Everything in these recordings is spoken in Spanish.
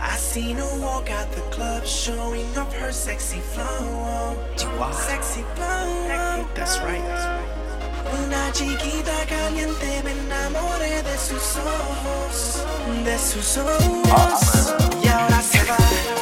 I seen her walk out the club, showing off her sexy flow. Sexy flow. That's right. Una chiquita caliente, me enamoré de sus ojos, de sus ojos. Y ahora se va.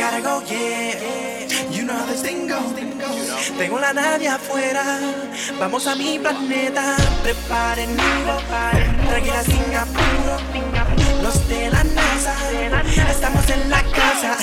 gotta go, yeah. You know how this. Tengo la nadie afuera, vamos a mi planeta. Preparen mi tranquila sin apuro. Los de la NASA, estamos en la casa.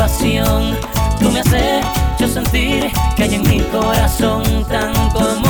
pasión. Tú me has hecho sentir que hay en mi corazón tan como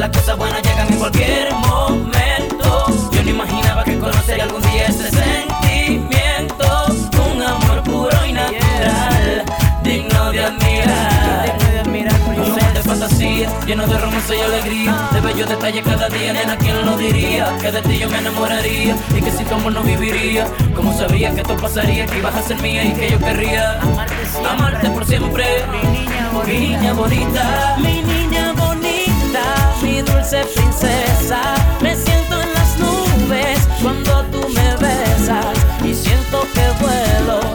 las cosas buenas llegan en cualquier momento. Yo no imaginaba que conocería algún día este sentimiento. Un amor puro y natural, digno de admirar. Un amor de fantasía, lleno de romance y alegría. De bellos detalles cada día, nena, ¿quién lo diría? Que de ti yo me enamoraría y que sin tu amor no viviría. Como sabía que esto pasaría, que ibas a ser mía y que yo querría amarte, por siempre. Mi niña bonita. Mi niña bonita mi dulce princesa. Me siento en las nubes cuando tú me besas y siento que vuelo.